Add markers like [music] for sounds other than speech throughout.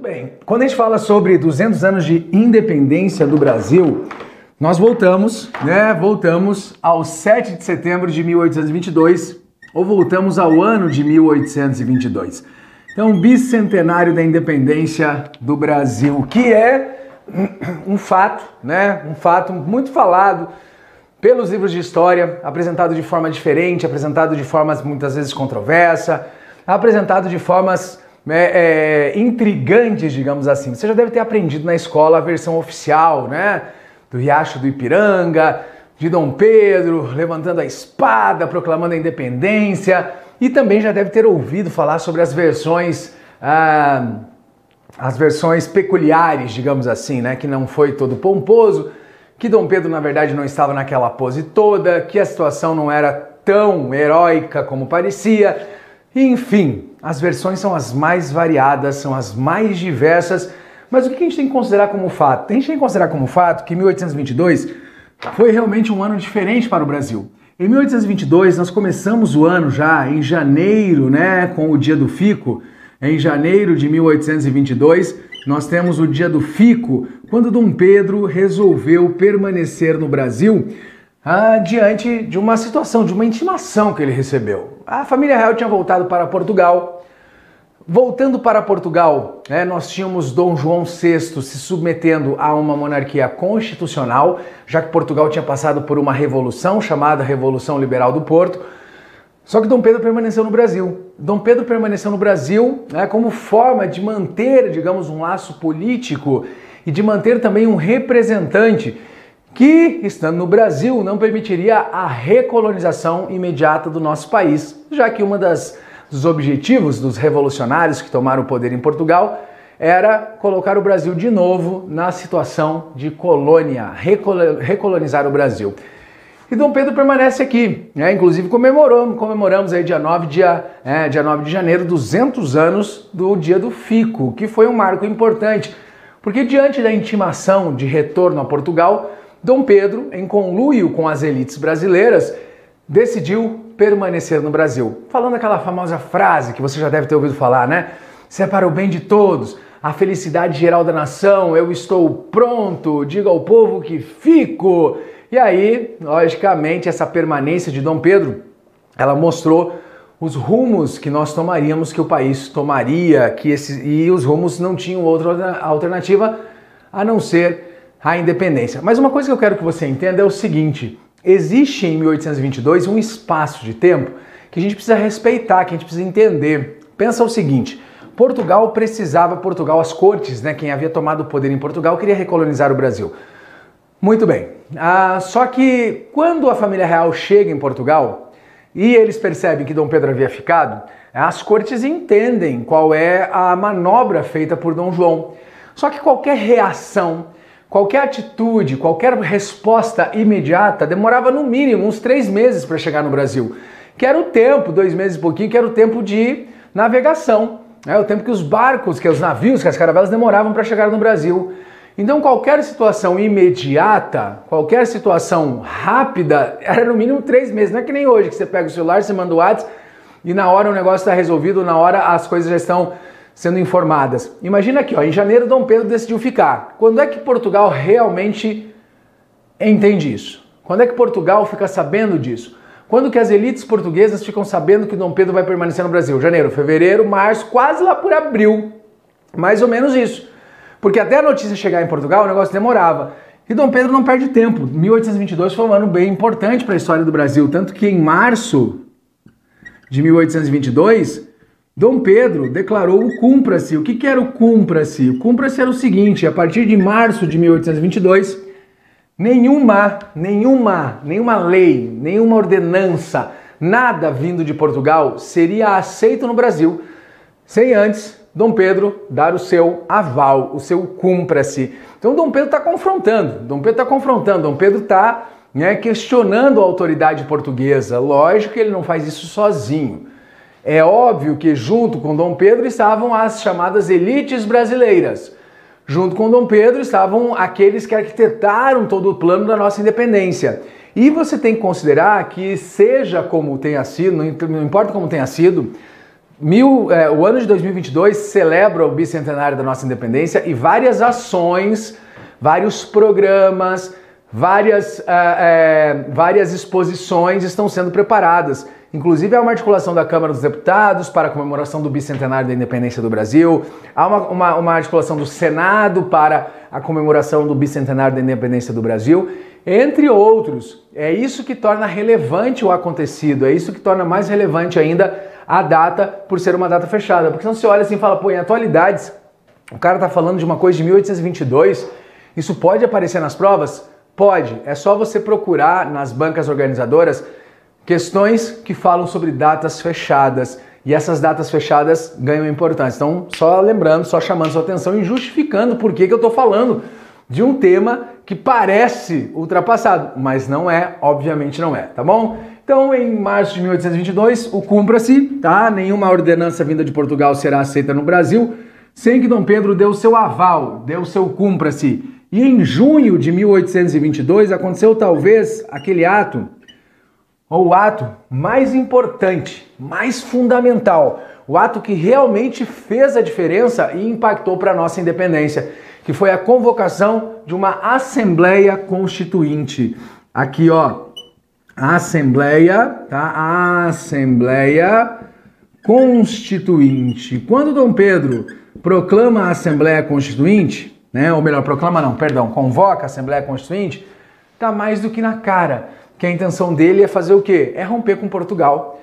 Muito bem. Quando a gente fala sobre 200 anos de independência do Brasil, nós voltamos, né? Voltamos ao 7 de setembro de 1822 ou voltamos ao ano de 1822. Então, bicentenário da independência do Brasil, que é um fato, né? Um fato muito falado pelos livros de história, apresentado de forma diferente, apresentado de formas muitas vezes controversa, apresentado de formas é, é, intrigantes, digamos assim. Você já deve ter aprendido na escola a versão oficial, né? Do Riacho do Ipiranga, de Dom Pedro levantando a espada, proclamando a independência, e também já deve ter ouvido falar sobre as versões. Ah, as versões peculiares, digamos assim, né? Que não foi todo pomposo, que Dom Pedro, na verdade, não estava naquela pose toda, que a situação não era tão heróica como parecia. Enfim, as versões são as mais variadas, são as mais diversas. Mas o que a gente tem que considerar como fato? A gente tem que considerar como fato que 1822 foi realmente um ano diferente para o Brasil. Em 1822, nós começamos o ano já em janeiro, né, com o dia do Fico. Em janeiro de 1822, nós temos o dia do Fico, quando Dom Pedro resolveu permanecer no Brasil ah, diante de uma situação, de uma intimação que ele recebeu. A família real tinha voltado para Portugal. Voltando para Portugal, né, nós tínhamos Dom João VI se submetendo a uma monarquia constitucional, já que Portugal tinha passado por uma revolução chamada Revolução Liberal do Porto. Só que Dom Pedro permaneceu no Brasil. Dom Pedro permaneceu no Brasil né, como forma de manter, digamos, um laço político e de manter também um representante que, estando no Brasil, não permitiria a recolonização imediata do nosso país, já que uma das dos objetivos dos revolucionários que tomaram o poder em Portugal era colocar o Brasil de novo na situação de colônia, recolonizar o Brasil. E Dom Pedro permanece aqui, né? inclusive comemoramos, comemoramos aí dia 9, dia, é, dia 9 de janeiro, 200 anos do dia do Fico, que foi um marco importante, porque diante da intimação de retorno a Portugal, Dom Pedro, em conluio com as elites brasileiras, decidiu permanecer no Brasil. Falando aquela famosa frase que você já deve ter ouvido falar, né? Se é para o bem de todos, a felicidade geral da nação, eu estou pronto, diga ao povo que fico. E aí, logicamente, essa permanência de Dom Pedro, ela mostrou os rumos que nós tomaríamos, que o país tomaria, que e os rumos não tinham outra alternativa a não ser a independência. Mas uma coisa que eu quero que você entenda é o seguinte: existe em 1822 um espaço de tempo que a gente precisa respeitar, que a gente precisa entender. Pensa o seguinte: Portugal precisava, Portugal, as cortes, né, quem havia tomado o poder em Portugal, queria recolonizar o Brasil. Muito bem. Ah, só que quando a família real chega em Portugal e eles percebem que Dom Pedro havia ficado, as cortes entendem qual é a manobra feita por Dom João. Só que qualquer reação, qualquer atitude, qualquer resposta imediata demorava no mínimo uns três meses para chegar no Brasil. Que era o tempo, dois meses e pouquinho, que era o tempo de navegação. É o tempo que os barcos, que os navios, que as caravelas demoravam para chegar no Brasil. Então, qualquer situação imediata, qualquer situação rápida, era no mínimo três meses. Não é que nem hoje, que você pega o celular, você manda o WhatsApp e na hora o negócio está resolvido, na hora as coisas já estão sendo informadas. Imagina aqui, ó, em janeiro Dom Pedro decidiu ficar. Quando é que Portugal realmente entende isso? Quando é que Portugal fica sabendo disso? Quando que as elites portuguesas ficam sabendo que Dom Pedro vai permanecer no Brasil? Janeiro, fevereiro, março, quase lá por abril. Mais ou menos isso. Porque até a notícia chegar em Portugal, o negócio demorava. E Dom Pedro não perde tempo. 1822 foi um ano bem importante para a história do Brasil, tanto que em março de 1822, Dom Pedro declarou o cumpra-se. O que, que era o cumpra-se? O cumpra-se era o seguinte: a partir de março de 1822, nenhuma, nenhuma, nenhuma lei, nenhuma ordenança, nada vindo de Portugal seria aceito no Brasil sem antes Dom Pedro dar o seu aval, o seu cumpra-se. Então Dom Pedro está confrontando, Dom Pedro está confrontando, Dom Pedro está né, questionando a autoridade portuguesa. Lógico que ele não faz isso sozinho. É óbvio que junto com Dom Pedro estavam as chamadas elites brasileiras. Junto com Dom Pedro estavam aqueles que arquitetaram todo o plano da nossa independência. E você tem que considerar que, seja como tenha sido, não importa como tenha sido, Mil, é, o ano de 2022 celebra o bicentenário da nossa independência e várias ações, vários programas, várias, é, é, várias exposições estão sendo preparadas. Inclusive, há uma articulação da Câmara dos Deputados para a comemoração do bicentenário da independência do Brasil, há uma, uma, uma articulação do Senado para a comemoração do bicentenário da independência do Brasil, entre outros. É isso que torna relevante o acontecido, é isso que torna mais relevante ainda a data por ser uma data fechada. Porque senão você olha assim e fala, pô, em atualidades, o cara tá falando de uma coisa de 1822, isso pode aparecer nas provas? Pode. É só você procurar nas bancas organizadoras questões que falam sobre datas fechadas. E essas datas fechadas ganham importância. Então, só lembrando, só chamando sua atenção e justificando por que, que eu estou falando de um tema que parece ultrapassado, mas não é, obviamente não é, tá bom? Então, em março de 1822, o cumpra-se, tá? Nenhuma ordenança vinda de Portugal será aceita no Brasil, sem que Dom Pedro o seu aval, o seu cumpra-se. E em junho de 1822 aconteceu talvez aquele ato, o ato mais importante, mais fundamental, o ato que realmente fez a diferença e impactou para a nossa independência, que foi a convocação de uma Assembleia Constituinte. Aqui, ó, Assembleia, tá? Assembleia Constituinte. Quando Dom Pedro proclama a Assembleia Constituinte, né? Ou melhor, proclama não, perdão, convoca a Assembleia Constituinte, tá mais do que na cara que a intenção dele é fazer o quê? É romper com Portugal.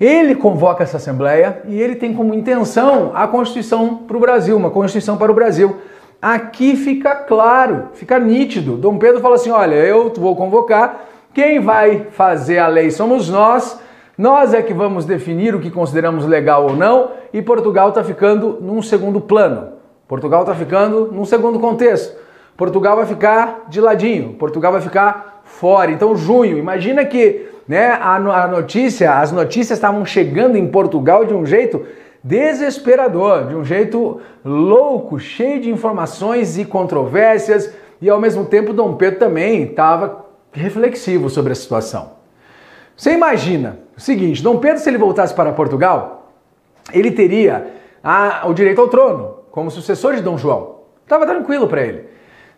Ele convoca essa Assembleia e ele tem como intenção a Constituição para o Brasil, uma Constituição para o Brasil. Aqui fica claro, fica nítido. Dom Pedro fala assim: olha, eu vou convocar quem vai fazer a lei somos nós. Nós é que vamos definir o que consideramos legal ou não, e Portugal está ficando num segundo plano. Portugal está ficando num segundo contexto. Portugal vai ficar de ladinho, Portugal vai ficar fora. Então, junho, imagina que né, a, notícia, as notícias estavam chegando em Portugal de um jeito desesperador, de um jeito louco, cheio de informações e controvérsias, e ao mesmo tempo Dom Pedro também estava reflexivo sobre a situação. Você imagina o seguinte: Dom Pedro, se ele voltasse para Portugal, ele teria a, o direito ao trono, como sucessor de Dom João. Estava tranquilo para ele.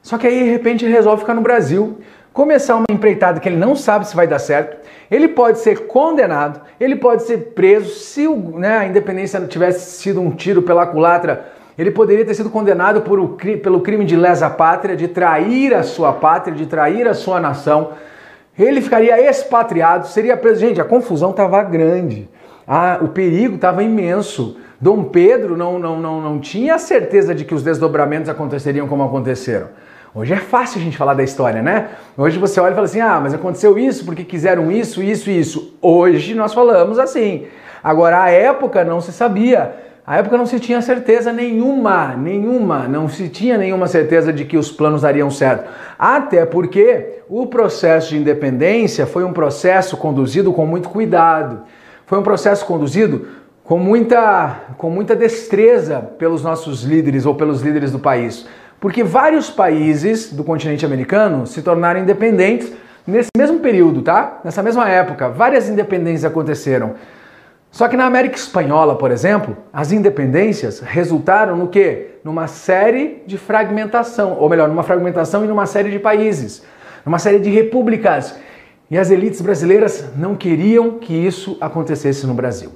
Só que aí, de repente, ele resolve ficar no Brasil, começar uma empreitada que ele não sabe se vai dar certo. Ele pode ser condenado, ele pode ser preso. Se né, a independência tivesse sido um tiro pela culatra, ele poderia ter sido condenado por o, pelo crime de lesa pátria, de trair a sua pátria, de trair a sua nação. Ele ficaria expatriado, seria preso. Gente, a confusão estava grande, ah, o perigo estava imenso. Dom Pedro não, não, não, não tinha certeza de que os desdobramentos aconteceriam como aconteceram. Hoje é fácil a gente falar da história, né? Hoje você olha e fala assim: ah, mas aconteceu isso porque quiseram isso, isso isso. Hoje nós falamos assim. Agora, a época não se sabia. A época não se tinha certeza nenhuma, nenhuma, não se tinha nenhuma certeza de que os planos dariam certo. Até porque o processo de independência foi um processo conduzido com muito cuidado. Foi um processo conduzido com muita, com muita destreza pelos nossos líderes ou pelos líderes do país. Porque vários países do continente americano se tornaram independentes nesse mesmo período, tá? Nessa mesma época. Várias independências aconteceram. Só que na América Espanhola, por exemplo, as independências resultaram no quê? Numa série de fragmentação, ou melhor, numa fragmentação e numa série de países, numa série de repúblicas. E as elites brasileiras não queriam que isso acontecesse no Brasil.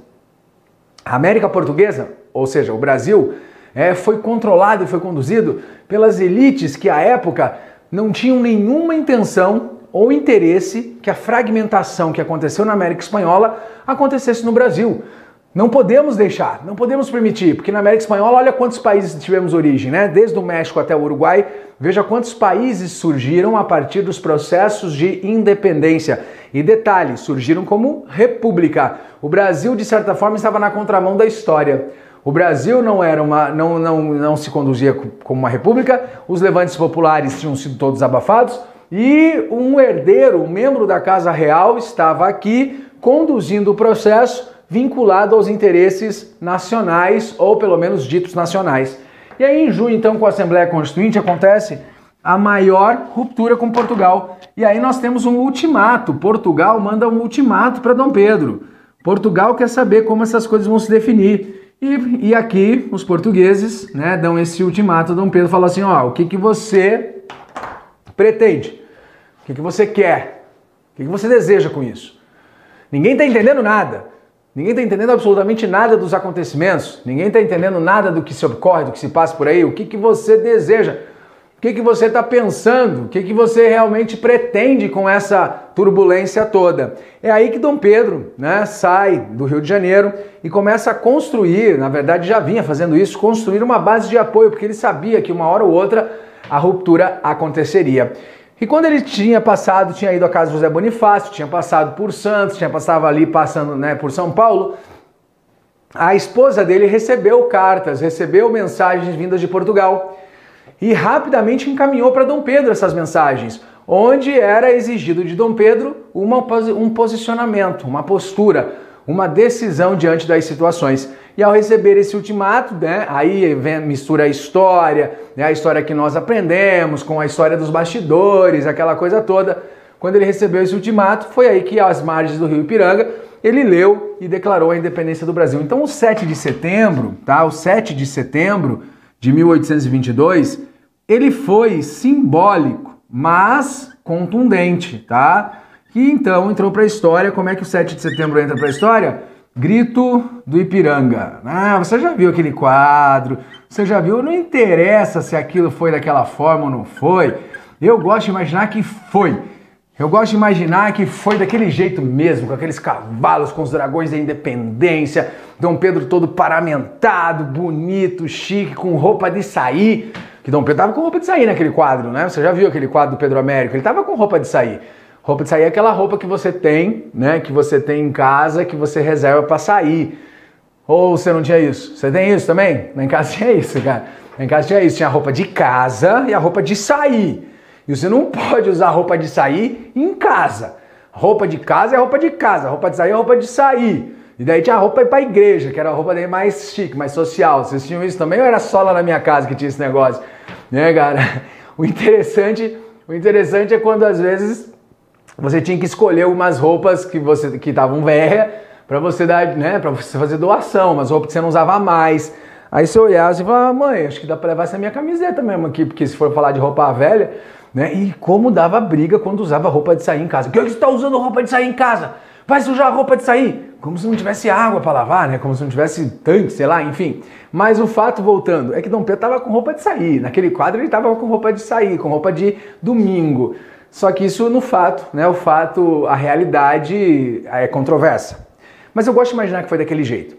A América Portuguesa, ou seja, o Brasil, é, foi controlado e foi conduzido pelas elites que à época não tinham nenhuma intenção ou interesse que a fragmentação que aconteceu na América Espanhola acontecesse no Brasil. Não podemos deixar, não podemos permitir, porque na América Espanhola, olha quantos países tivemos origem, né? Desde o México até o Uruguai, veja quantos países surgiram a partir dos processos de independência. E detalhe, surgiram como república. O Brasil, de certa forma, estava na contramão da história. O Brasil não era uma, não, não, não se conduzia como uma república, os levantes populares tinham sido todos abafados, e um herdeiro, um membro da Casa Real, estava aqui conduzindo o processo vinculado aos interesses nacionais, ou pelo menos ditos nacionais. E aí, em junho, então, com a Assembleia Constituinte, acontece a maior ruptura com Portugal. E aí nós temos um ultimato. Portugal manda um ultimato para Dom Pedro. Portugal quer saber como essas coisas vão se definir. E, e aqui os portugueses né, dão esse ultimato. Dom Pedro fala assim: ó, o que, que você pretende? O que, que você quer? O que, que você deseja com isso? Ninguém está entendendo nada. Ninguém está entendendo absolutamente nada dos acontecimentos. Ninguém está entendendo nada do que se ocorre, do que se passa por aí. O que, que você deseja? Que, que você está pensando? O que, que você realmente pretende com essa turbulência toda? É aí que Dom Pedro né, sai do Rio de Janeiro e começa a construir, na verdade já vinha fazendo isso, construir uma base de apoio, porque ele sabia que uma hora ou outra a ruptura aconteceria. E quando ele tinha passado, tinha ido à casa de José Bonifácio, tinha passado por Santos, tinha passado ali passando né, por São Paulo, a esposa dele recebeu cartas, recebeu mensagens vindas de Portugal e rapidamente encaminhou para Dom Pedro essas mensagens, onde era exigido de Dom Pedro uma, um posicionamento, uma postura, uma decisão diante das situações. E ao receber esse ultimato, né, aí vem, mistura a história, né, a história que nós aprendemos com a história dos bastidores, aquela coisa toda. Quando ele recebeu esse ultimato, foi aí que às margens do Rio Ipiranga, ele leu e declarou a independência do Brasil. Então, o 7 de setembro, tá? O 7 de setembro de 1822, ele foi simbólico, mas contundente, tá? Que então entrou para a história. Como é que o 7 de setembro entra para a história? Grito do Ipiranga. Ah, você já viu aquele quadro? Você já viu? Não interessa se aquilo foi daquela forma ou não foi. Eu gosto de imaginar que foi. Eu gosto de imaginar que foi daquele jeito mesmo, com aqueles cavalos, com os dragões da independência, Dom Pedro todo paramentado, bonito, chique, com roupa de sair. Que Dom Pedro tava com roupa de sair naquele quadro, né? Você já viu aquele quadro do Pedro Américo? Ele tava com roupa de sair. Roupa de sair é aquela roupa que você tem, né? Que você tem em casa, que você reserva para sair. Ou você não tinha isso? Você tem isso também? Na em casa [laughs] tinha isso, cara. Na em casa tinha isso. Tinha a roupa de casa e a roupa de sair. E você não [laughs] pode usar roupa de sair em casa. Roupa de casa é roupa de casa. Roupa de sair é roupa de sair. E daí tinha roupa para a igreja, que era a roupa daí mais chique, mais social. Vocês tinham isso também ou era só lá na minha casa que tinha esse negócio? Né, cara? [laughs] O interessante, o interessante é quando às vezes você tinha que escolher umas roupas que você que estavam velhas para você dar, né, para você fazer doação, umas roupas que você não usava mais. Aí você olhava e falava, ah, mãe, acho que dá para levar essa minha camiseta mesmo aqui, porque se for falar de roupa velha, né? E como dava briga quando usava roupa de sair em casa. Que você está usando roupa de sair em casa? Vai sujar a roupa de sair? Como se não tivesse água para lavar, né? Como se não tivesse tanque, sei lá, enfim. Mas o fato, voltando, é que Dom Pedro estava com roupa de sair. Naquele quadro ele estava com roupa de sair, com roupa de domingo. Só que isso no fato, né? O fato, a realidade é controversa. Mas eu gosto de imaginar que foi daquele jeito.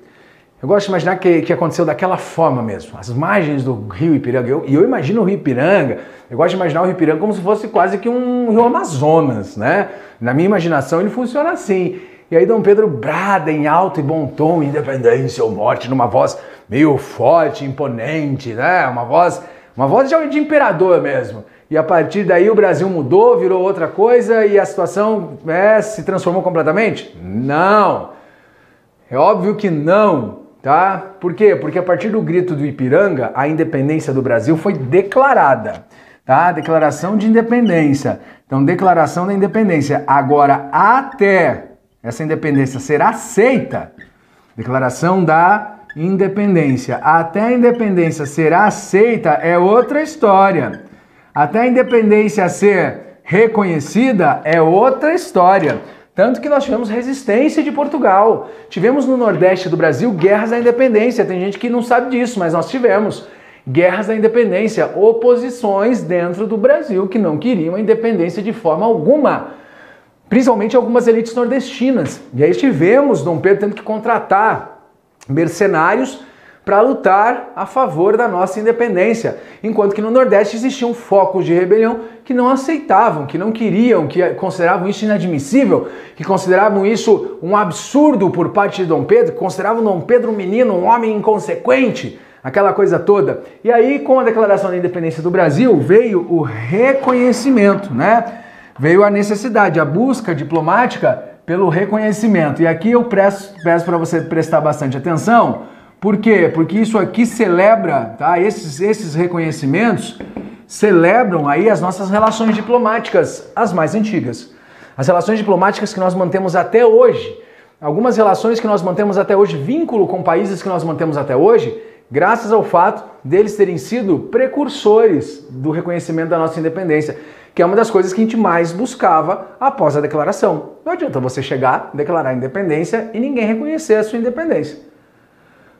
Eu gosto de imaginar que, que aconteceu daquela forma mesmo. As margens do rio Ipiranga. Eu, e eu imagino o rio Ipiranga, eu gosto de imaginar o rio Ipiranga como se fosse quase que um rio Amazonas, né? Na minha imaginação ele funciona assim. E aí Dom Pedro brada em alto e bom tom, independência ou morte, numa voz meio forte, imponente, né? Uma voz, uma voz de, de imperador mesmo e a partir daí o Brasil mudou, virou outra coisa e a situação é, se transformou completamente? Não! É óbvio que não, tá? Por quê? Porque a partir do grito do Ipiranga, a independência do Brasil foi declarada, tá? Declaração de independência. Então, declaração da independência. Agora, até essa independência ser aceita, declaração da independência, até a independência ser aceita é outra história. Até a independência ser reconhecida é outra história. Tanto que nós tivemos resistência de Portugal. Tivemos no Nordeste do Brasil guerras da independência. Tem gente que não sabe disso, mas nós tivemos guerras da independência, oposições dentro do Brasil que não queriam a independência de forma alguma. Principalmente algumas elites nordestinas. E aí tivemos Dom Pedro tendo que contratar mercenários para lutar a favor da nossa independência, enquanto que no Nordeste existiam focos de rebelião que não aceitavam, que não queriam, que consideravam isso inadmissível, que consideravam isso um absurdo por parte de Dom Pedro, que consideravam Dom Pedro um menino, um homem inconsequente, aquela coisa toda. E aí, com a declaração da independência do Brasil, veio o reconhecimento, né? Veio a necessidade, a busca diplomática pelo reconhecimento. E aqui eu peço, peço para você prestar bastante atenção por quê? Porque isso aqui celebra, tá? Esses, esses reconhecimentos celebram aí as nossas relações diplomáticas, as mais antigas. As relações diplomáticas que nós mantemos até hoje. algumas relações que nós mantemos até hoje, vínculo com países que nós mantemos até hoje, graças ao fato deles terem sido precursores do reconhecimento da nossa independência, que é uma das coisas que a gente mais buscava após a declaração. Não adianta você chegar, declarar independência e ninguém reconhecer a sua independência.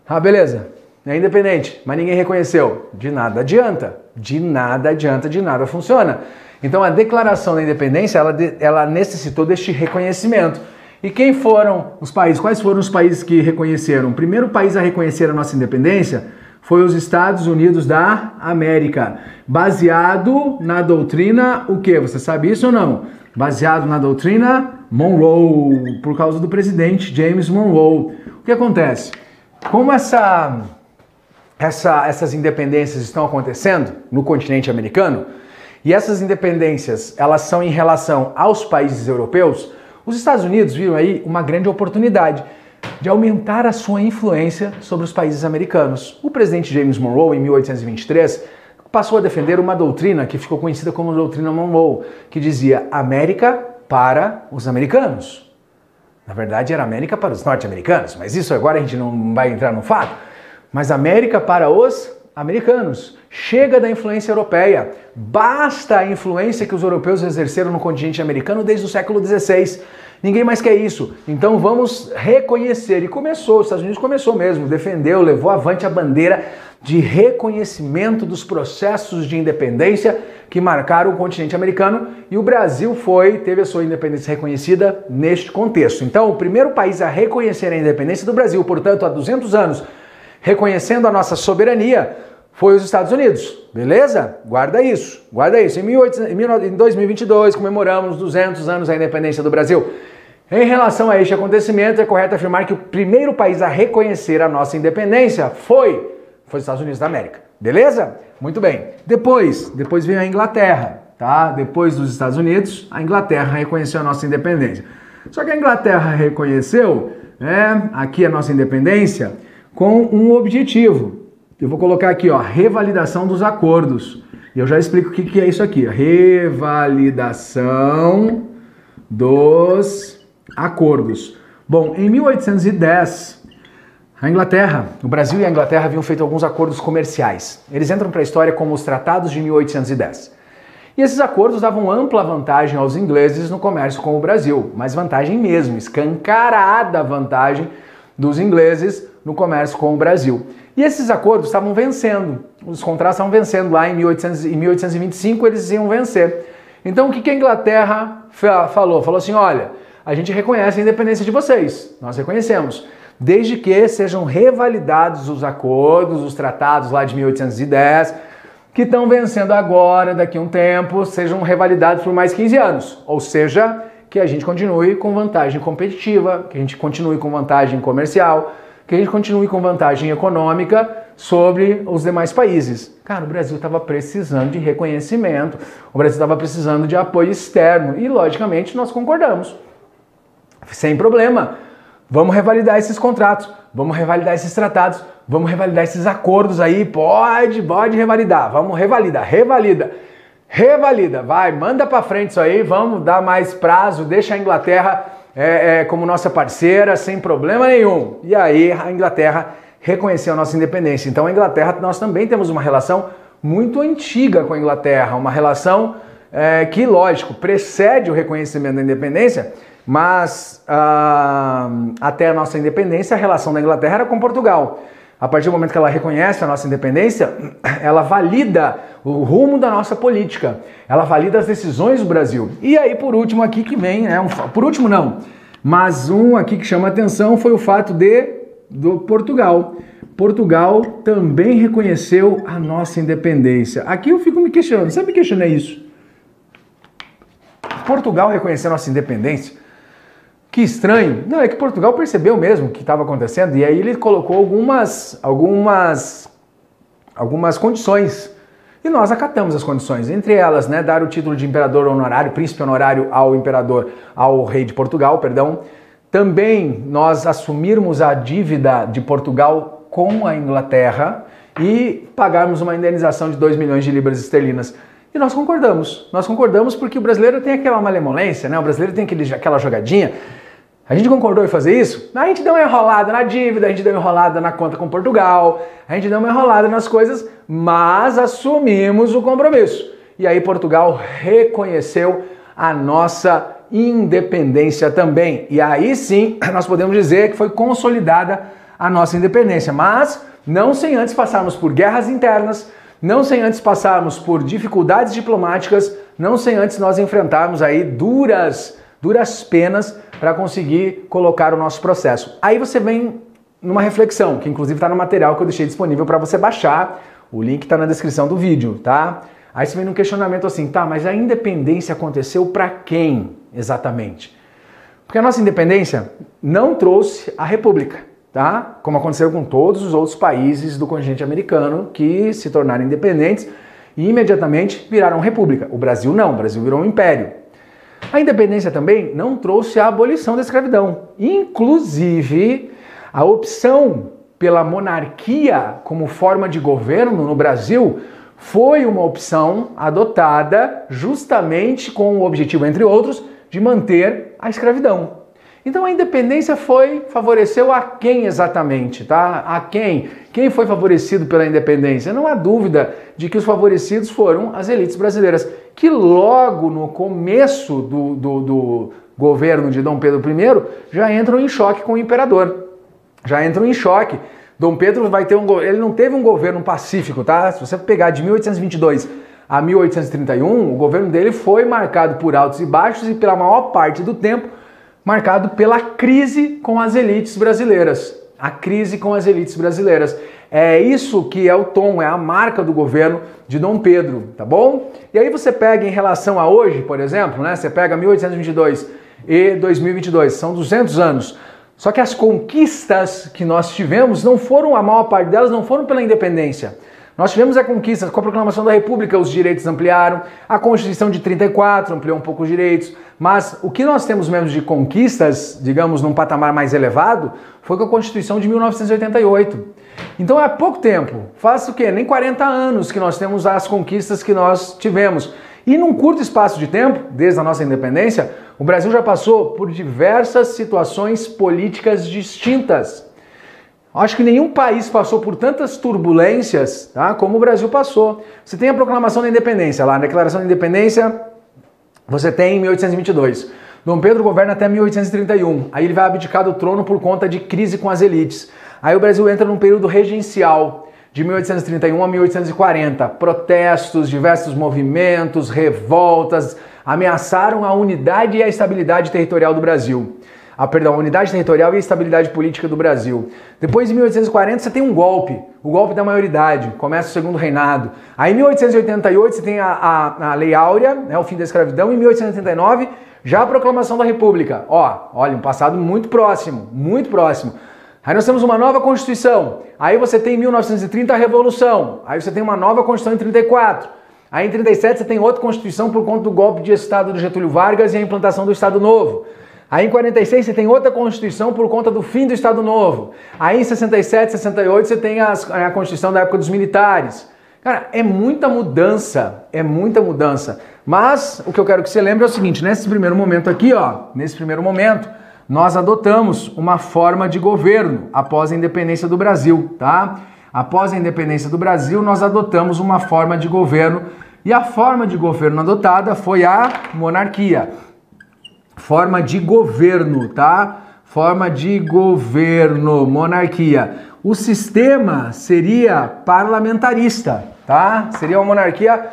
Ah, beleza, é independente, mas ninguém reconheceu. De nada adianta, de nada adianta, de nada funciona. Então a declaração da independência, ela, ela necessitou deste reconhecimento. E quem foram os países? Quais foram os países que reconheceram? O primeiro país a reconhecer a nossa independência foi os Estados Unidos da América, baseado na doutrina o que? Você sabe isso ou não? Baseado na doutrina Monroe, por causa do presidente James Monroe. O que acontece? Como essa, essa, essas independências estão acontecendo no continente americano, e essas independências elas são em relação aos países europeus, os Estados Unidos viram aí uma grande oportunidade de aumentar a sua influência sobre os países americanos. O presidente James Monroe, em 1823, passou a defender uma doutrina que ficou conhecida como doutrina Monroe, que dizia América para os americanos. Na verdade, era América para os norte-americanos, mas isso agora a gente não vai entrar no fato. Mas América para os americanos. Chega da influência europeia. Basta a influência que os europeus exerceram no continente americano desde o século XVI. Ninguém mais quer isso. Então vamos reconhecer. E começou, os Estados Unidos começou mesmo, defendeu, levou avante a bandeira de reconhecimento dos processos de independência que marcaram o continente americano e o Brasil foi, teve a sua independência reconhecida neste contexto. Então, o primeiro país a reconhecer a independência do Brasil, portanto, há 200 anos, reconhecendo a nossa soberania, foi os Estados Unidos. Beleza? Guarda isso. Guarda isso. Em, 18, em 2022 comemoramos 200 anos da independência do Brasil. Em relação a este acontecimento, é correto afirmar que o primeiro país a reconhecer a nossa independência foi, foi os Estados Unidos da América. Beleza? Muito bem. Depois, depois veio a Inglaterra, tá? Depois dos Estados Unidos, a Inglaterra reconheceu a nossa independência. Só que a Inglaterra reconheceu, né, aqui a nossa independência com um objetivo. Eu vou colocar aqui, ó, revalidação dos acordos. E eu já explico o que, que é isso aqui. Revalidação dos acordos. Bom, em 1810, a Inglaterra, o Brasil e a Inglaterra haviam feito alguns acordos comerciais. Eles entram para a história como os Tratados de 1810. E esses acordos davam ampla vantagem aos ingleses no comércio com o Brasil, mas vantagem mesmo, escancarada vantagem dos ingleses no comércio com o Brasil. E esses acordos estavam vencendo, os contratos estavam vencendo lá em, 1800, em 1825, eles iam vencer. Então o que, que a Inglaterra falou? Falou assim: olha, a gente reconhece a independência de vocês, nós reconhecemos, desde que sejam revalidados os acordos, os tratados lá de 1810, que estão vencendo agora, daqui a um tempo, sejam revalidados por mais 15 anos. Ou seja, que a gente continue com vantagem competitiva, que a gente continue com vantagem comercial, que a gente continue com vantagem econômica sobre os demais países. Cara, o Brasil estava precisando de reconhecimento, o Brasil estava precisando de apoio externo e, logicamente, nós concordamos. Sem problema. Vamos revalidar esses contratos, vamos revalidar esses tratados, vamos revalidar esses acordos aí. Pode, pode revalidar. Vamos revalidar, revalida. Revalida, vai, manda para frente isso aí, vamos dar mais prazo, deixa a Inglaterra é, é, como nossa parceira, sem problema nenhum. E aí a Inglaterra reconheceu a nossa independência. Então a Inglaterra, nós também temos uma relação muito antiga com a Inglaterra, uma relação é, que, lógico, precede o reconhecimento da independência, mas ah, até a nossa independência a relação da Inglaterra era com Portugal. A partir do momento que ela reconhece a nossa independência, [clears throat] ela valida o rumo da nossa política, ela valida as decisões do Brasil. E aí, por último, aqui que vem, né? Um, por último, não, mas um aqui que chama atenção foi o fato de do Portugal. Portugal também reconheceu a nossa independência. Aqui eu fico me questionando, sabe que questionar isso? Portugal reconheceu a nossa independência? Que estranho. Não, é que Portugal percebeu mesmo o que estava acontecendo e aí ele colocou algumas, algumas, algumas condições. E nós acatamos as condições, entre elas, né, dar o título de imperador honorário, príncipe honorário ao imperador, ao rei de Portugal, perdão. Também nós assumirmos a dívida de Portugal com a Inglaterra e pagarmos uma indenização de 2 milhões de libras esterlinas. E nós concordamos. Nós concordamos porque o brasileiro tem aquela malemolência, né? O brasileiro tem aquele, aquela jogadinha A gente concordou em fazer isso? A gente deu uma enrolada na dívida, a gente deu uma enrolada na conta com Portugal, a gente deu uma enrolada nas coisas, mas assumimos o compromisso. E aí Portugal reconheceu a nossa independência também. E aí sim, [clears throat] nós podemos dizer que foi consolidada a nossa independência, mas não sem antes passarmos por guerras internas, não sem antes passarmos por dificuldades diplomáticas, não sem antes nós enfrentarmos aí duras, duras penas para conseguir colocar o nosso processo. Aí você vem numa reflexão, que inclusive está no material que eu deixei disponível para você baixar. O link está na descrição do vídeo, tá? Aí você vem num questionamento assim, tá, mas a independência aconteceu para quem exatamente? Porque a nossa independência não trouxe a república, tá? Como aconteceu com todos os outros países do continente americano que se tornaram independentes e imediatamente viraram república. O Brasil não, o Brasil virou um império. A independência também não trouxe a abolição da escravidão. Inclusive, a opção pela monarquia como forma de governo no Brasil foi uma opção adotada justamente com o objetivo, entre outros, de manter a escravidão. Então a independência foi favoreceu a quem exatamente, tá? A quem? Quem foi favorecido pela independência? Não há dúvida de que os favorecidos foram as elites brasileiras, que logo no começo do, do, do governo de Dom Pedro I já entram em choque com o imperador. Já entram em choque. Dom Pedro vai ter um ele não teve um governo pacífico, tá? Se você pegar de 1822 a 1831, o governo dele foi marcado por altos e baixos e pela maior parte do tempo marcado pela crise com as elites brasileiras. A crise com as elites brasileiras. É isso que é o tom, é a marca do governo de Dom Pedro, tá bom? E aí você pega em relação a hoje, por exemplo, né? Você pega 1822 e 2022, são 200 anos. Só que as conquistas que nós tivemos não foram, a maior parte delas não foram pela independência. Nós tivemos a conquista com a proclamação da República, os direitos ampliaram, a Constituição de 34 ampliou um pouco os direitos, mas o que nós temos mesmo de conquistas, digamos, num patamar mais elevado, foi com a Constituição de 1988. Então há pouco tempo, faz o quê? Nem 40 anos que nós temos as conquistas que nós tivemos. E num curto espaço de tempo, desde a nossa independência, o Brasil já passou por diversas situações políticas distintas. Acho que nenhum país passou por tantas turbulências tá, como o Brasil passou. Você tem a proclamação da independência lá, a declaração da independência, você tem em 1822. Dom Pedro governa até 1831. Aí ele vai abdicar do trono por conta de crise com as elites. Aí o Brasil entra num período regencial de 1831 a 1840. Protestos, diversos movimentos, revoltas ameaçaram a unidade e a estabilidade territorial do Brasil a, perdão, a unidade territorial e a estabilidade política do Brasil. Depois, em 1840, você tem um golpe, o golpe da maioridade, começa o segundo reinado. Aí, em 1888, você tem a, a, a Lei Áurea, né, o fim da escravidão. Em 1889, já a proclamação da República. Ó, olha, um passado muito próximo, muito próximo. Aí nós temos uma nova Constituição. Aí você tem em 1930 a Revolução. Aí você tem uma nova Constituição em 34. Aí em 37 você tem outra Constituição por conta do golpe de Estado do Getúlio Vargas e a implantação do Estado Novo. Aí em 46 você tem outra Constituição por conta do fim do Estado Novo. Aí em 67, 68 você tem as, a Constituição da época dos militares. Cara, é muita mudança, é muita mudança. Mas o que eu quero que você lembre é o seguinte, nesse primeiro momento aqui, ó, nesse primeiro momento, nós adotamos uma forma de governo após a independência do Brasil, tá? Após a independência do Brasil, nós adotamos uma forma de governo e a forma de governo adotada foi a monarquia forma de governo, tá? Forma de governo, monarquia. O sistema seria parlamentarista, tá? Seria uma monarquia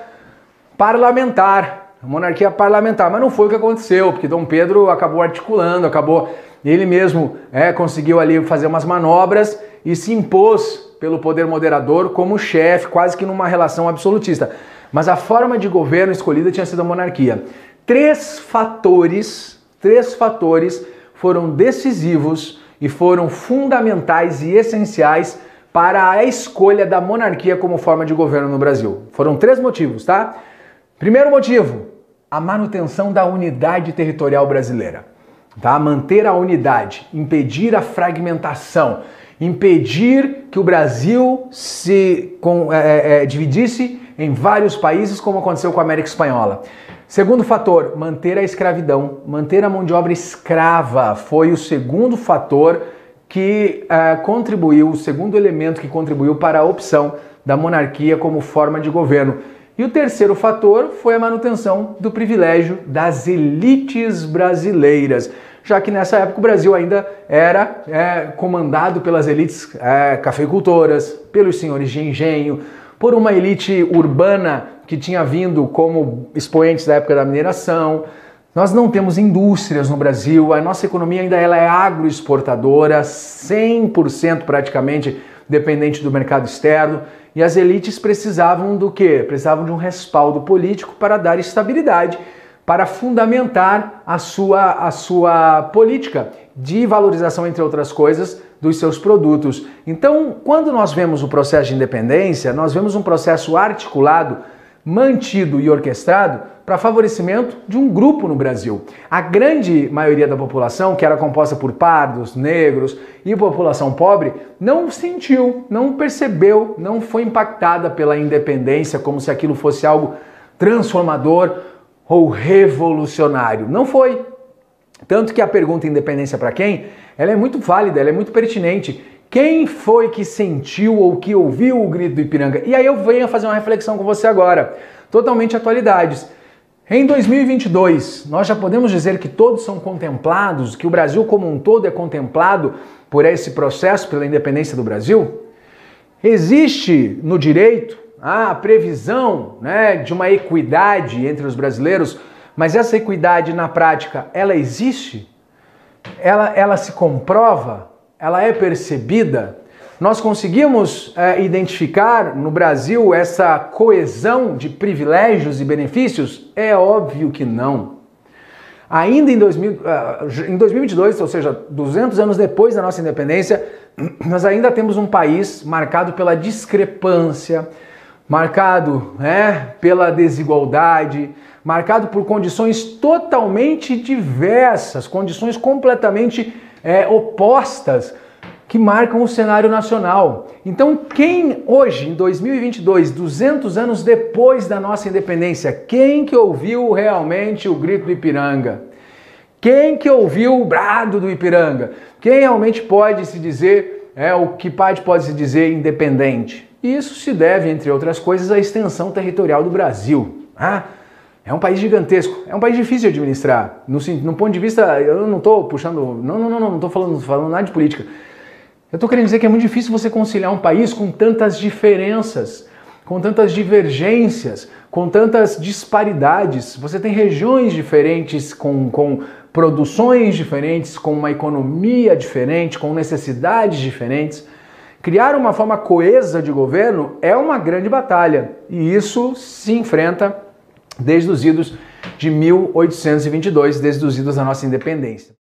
parlamentar, monarquia parlamentar, mas não foi o que aconteceu, porque Dom Pedro acabou articulando, acabou ele mesmo é, conseguiu ali fazer umas manobras e se impôs pelo poder moderador como chefe, quase que numa relação absolutista. Mas a forma de governo escolhida tinha sido a monarquia. Três fatores, três fatores foram decisivos e foram fundamentais e essenciais para a escolha da monarquia como forma de governo no Brasil. Foram três motivos, tá? Primeiro motivo, a manutenção da unidade territorial brasileira. Tá? Manter a unidade, impedir a fragmentação, impedir que o Brasil se com, é, é, dividisse em vários países, como aconteceu com a América Espanhola. Segundo fator, manter a escravidão, manter a mão de obra escrava foi o segundo fator que uh, contribuiu, o segundo elemento que contribuiu para a opção da monarquia como forma de governo. E o terceiro fator foi a manutenção do privilégio das elites brasileiras, já que nessa época o Brasil ainda era é, comandado pelas elites é, cafeicultoras, pelos senhores de engenho, por uma elite urbana que tinha vindo como expoentes da época da mineração. Nós não temos indústrias no Brasil, a nossa economia ainda ela é agroexportadora, 100% praticamente dependente do mercado externo, e as elites precisavam do quê? Precisavam de um respaldo político para dar estabilidade, para fundamentar a sua, a sua política de valorização, entre outras coisas, dos seus produtos. Então, quando nós vemos o processo de independência, nós vemos um processo articulado, mantido e orquestrado para favorecimento de um grupo no Brasil. A grande maioria da população, que era composta por pardos, negros e população pobre, não sentiu, não percebeu, não foi impactada pela independência como se aquilo fosse algo transformador ou revolucionário. Não foi. Tanto que a pergunta independência para quem, ela é muito válida, ela é muito pertinente. Quem foi que sentiu ou que ouviu o grito do Ipiranga? E aí eu venho a fazer uma reflexão com você agora, totalmente atualidades. Em 2022, nós já podemos dizer que todos são contemplados, que o Brasil como um todo é contemplado por esse processo pela independência do Brasil? Existe no direito a previsão né, de uma equidade entre os brasileiros mas essa equidade na prática, ela existe? Ela, ela se comprova? Ela é percebida? Nós conseguimos é, identificar no Brasil essa coesão de privilégios e benefícios? É óbvio que não. Ainda em, 2000, uh, em 2022, ou seja, 200 anos depois da nossa independência, [clears throat] nós ainda temos um país marcado pela discrepância, marcado né, pela desigualdade, marcado por condições totalmente diversas, condições completamente é, opostas que marcam o cenário nacional. Então, quem hoje, em 2022, 200 anos depois da nossa independência, quem que ouviu realmente o grito do Ipiranga? Quem que ouviu o brado do Ipiranga? Quem realmente pode se dizer, é o que pode pode se dizer independente? Isso se deve, entre outras coisas, à extensão territorial do Brasil. Ah, é um país gigantesco, é um país difícil de administrar. No, no ponto de vista, eu não estou puxando, não, não, não, não estou falando, falando nada de política. Eu estou querendo dizer que é muito difícil você conciliar um país com tantas diferenças, com tantas divergências, com tantas disparidades. Você tem regiões diferentes, com, com produções diferentes, com uma economia diferente, com necessidades diferentes. Criar uma forma coesa de governo é uma grande batalha e isso se enfrenta desde os idos de 1822, desde os idos da nossa independência.